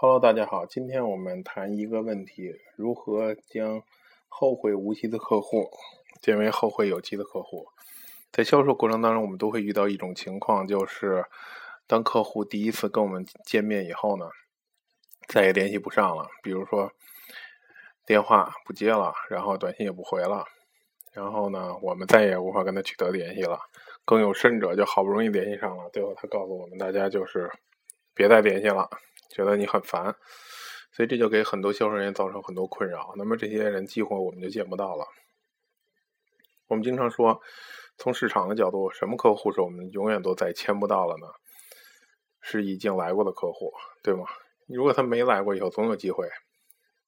Hello，大家好，今天我们谈一个问题：如何将后会无期的客户变为后会有期的客户？在销售过程当中，我们都会遇到一种情况，就是当客户第一次跟我们见面以后呢，再也联系不上了。比如说电话不接了，然后短信也不回了，然后呢，我们再也无法跟他取得联系了。更有甚者，就好不容易联系上了，最后他告诉我们大家就是别再联系了。觉得你很烦，所以这就给很多销售人员造成很多困扰。那么这些人几乎我们就见不到了。我们经常说，从市场的角度，什么客户是我们永远都再签不到了呢？是已经来过的客户，对吗？如果他没来过，以后总有机会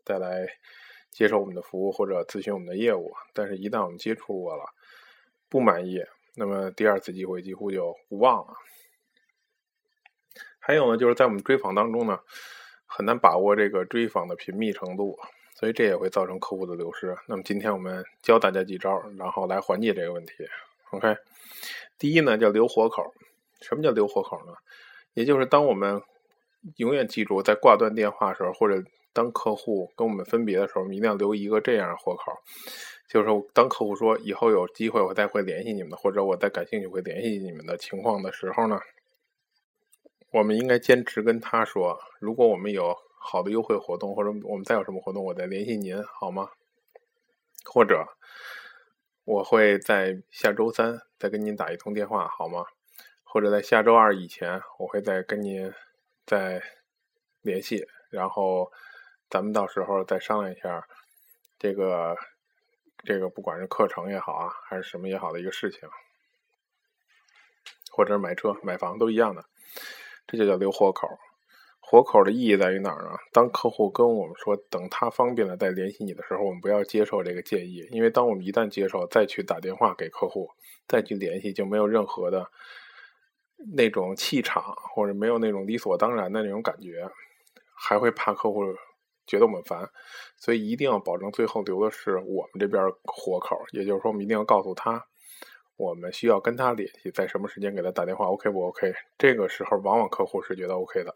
再来接受我们的服务或者咨询我们的业务。但是，一旦我们接触过了，不满意，那么第二次机会几乎就无望了。还有呢，就是在我们追访当中呢，很难把握这个追访的频密程度，所以这也会造成客户的流失。那么今天我们教大家几招，然后来缓解这个问题。OK，第一呢叫留活口。什么叫留活口呢？也就是当我们永远记住在挂断电话的时候，或者当客户跟我们分别的时候，我们一定要留一个这样的活口，就是当客户说以后有机会我再会联系你们的，或者我再感兴趣会联系你们的情况的时候呢。我们应该坚持跟他说，如果我们有好的优惠活动，或者我们再有什么活动，我再联系您，好吗？或者我会在下周三再跟您打一通电话，好吗？或者在下周二以前，我会再跟您再联系，然后咱们到时候再商量一下这个这个，不管是课程也好啊，还是什么也好的一个事情，或者买车买房都一样的。这就叫留活口，活口的意义在于哪儿呢？当客户跟我们说等他方便了再联系你的时候，我们不要接受这个建议，因为当我们一旦接受，再去打电话给客户，再去联系，就没有任何的那种气场，或者没有那种理所当然的那种感觉，还会怕客户觉得我们烦，所以一定要保证最后留的是我们这边活口，也就是说，我们一定要告诉他。我们需要跟他联系，在什么时间给他打电话？OK 不 OK？这个时候往往客户是觉得 OK 的，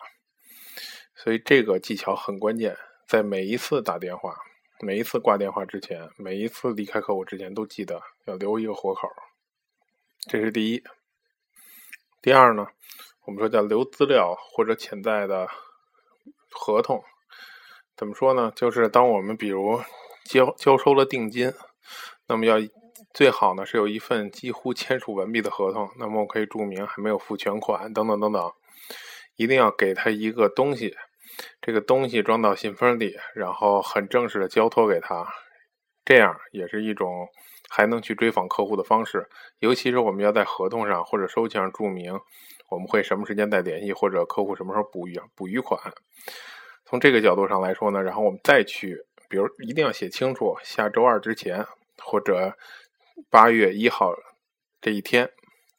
所以这个技巧很关键。在每一次打电话、每一次挂电话之前、每一次离开客户之前，都记得要留一个活口。这是第一。第二呢，我们说叫留资料或者潜在的合同。怎么说呢？就是当我们比如交交收了定金，那么要。最好呢是有一份几乎签署完毕的合同，那么我可以注明还没有付全款等等等等，一定要给他一个东西，这个东西装到信封里，然后很正式的交托给他，这样也是一种还能去追访客户的方式。尤其是我们要在合同上或者收据上注明我们会什么时间再联系，或者客户什么时候补余补余款。从这个角度上来说呢，然后我们再去，比如一定要写清楚下周二之前或者。八月一号这一天，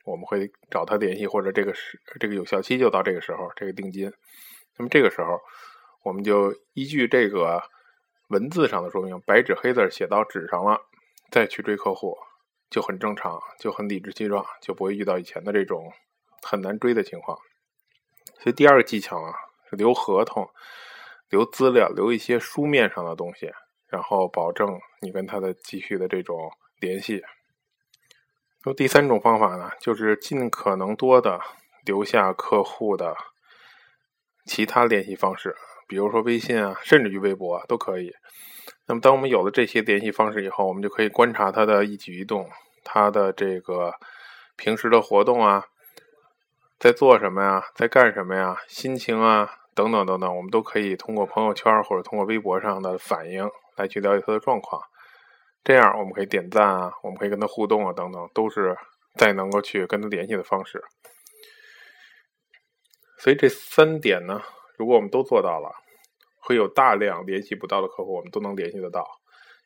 我们会找他联系，或者这个是这个有效期就到这个时候，这个定金。那么这个时候，我们就依据这个文字上的说明，白纸黑字写到纸上了，再去追客户，就很正常，就很理直气壮，就不会遇到以前的这种很难追的情况。所以第二个技巧啊，是留合同、留资料、留一些书面上的东西，然后保证你跟他的继续的这种。联系。那么第三种方法呢，就是尽可能多的留下客户的其他联系方式，比如说微信啊，甚至于微博都可以。那么，当我们有了这些联系方式以后，我们就可以观察他的一举一动，他的这个平时的活动啊，在做什么呀，在干什么呀，心情啊，等等等等，我们都可以通过朋友圈或者通过微博上的反应来去了解他的状况。这样我们可以点赞啊，我们可以跟他互动啊，等等，都是再能够去跟他联系的方式。所以这三点呢，如果我们都做到了，会有大量联系不到的客户，我们都能联系得到；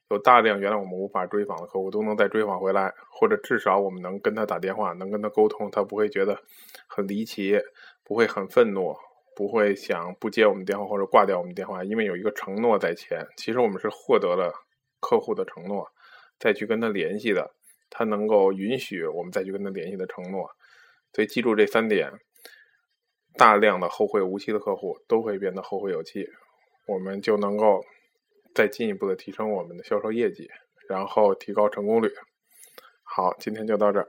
有大量原来我们无法追访的客户，都能再追访回来，或者至少我们能跟他打电话，能跟他沟通，他不会觉得很离奇，不会很愤怒，不会想不接我们电话或者挂掉我们电话，因为有一个承诺在前。其实我们是获得了。客户的承诺，再去跟他联系的，他能够允许我们再去跟他联系的承诺，所以记住这三点，大量的后会无期的客户都会变得后会有期，我们就能够再进一步的提升我们的销售业绩，然后提高成功率。好，今天就到这儿。